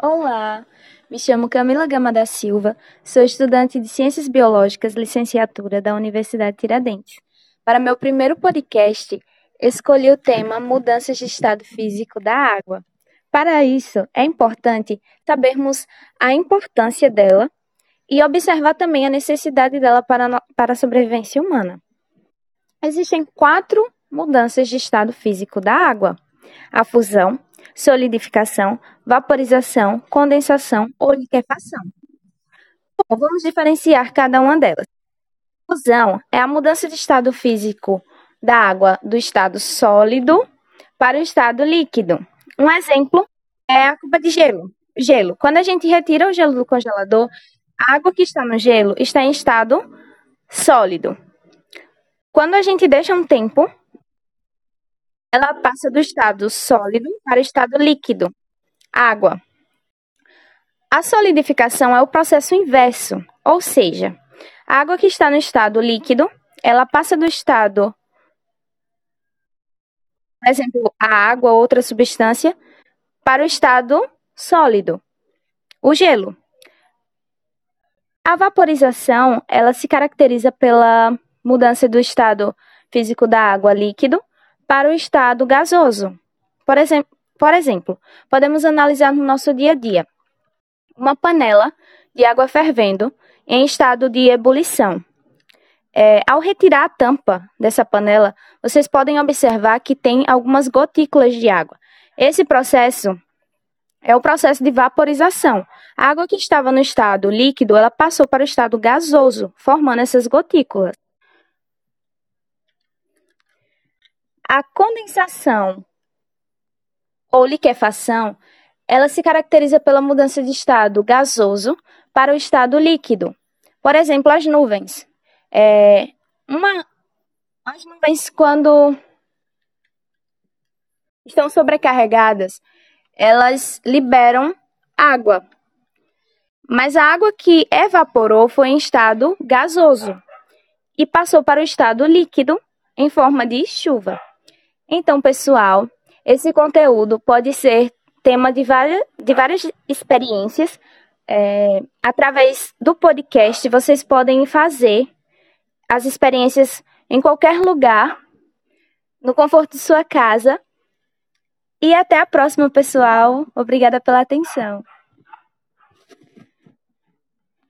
Olá, me chamo Camila Gama da Silva, sou estudante de Ciências Biológicas, licenciatura da Universidade Tiradentes. Para meu primeiro podcast, escolhi o tema Mudanças de estado físico da água. Para isso, é importante sabermos a importância dela e observar também a necessidade dela para, para a sobrevivência humana. Existem quatro mudanças de estado físico da água: a fusão, solidificação, vaporização, condensação ou liquefação. Bom, vamos diferenciar cada uma delas. Fusão é a mudança de estado físico da água do estado sólido para o estado líquido. Um exemplo é a cuba de gelo. Gelo. Quando a gente retira o gelo do congelador, a água que está no gelo está em estado sólido. Quando a gente deixa um tempo, ela passa do estado sólido para o estado líquido, água. A solidificação é o processo inverso, ou seja, a água que está no estado líquido, ela passa do estado, por exemplo, a água ou outra substância, para o estado sólido, o gelo. A vaporização, ela se caracteriza pela mudança do estado físico da água líquido para o estado gasoso. Por, exemplo, por exemplo, podemos analisar no nosso dia a dia uma panela de água fervendo em estado de ebulição. É, ao retirar a tampa dessa panela, vocês podem observar que tem algumas gotículas de água. Esse processo é o processo de vaporização. A água que estava no estado líquido, ela passou para o estado gasoso, formando essas gotículas. A condensação ou liquefação, ela se caracteriza pela mudança de estado gasoso para o estado líquido. Por exemplo, as nuvens. É, uma, as nuvens, quando estão sobrecarregadas, elas liberam água. Mas a água que evaporou foi em estado gasoso e passou para o estado líquido em forma de chuva. Então, pessoal, esse conteúdo pode ser tema de várias, de várias experiências. É, através do podcast, vocês podem fazer as experiências em qualquer lugar, no conforto de sua casa. E até a próxima, pessoal. Obrigada pela atenção.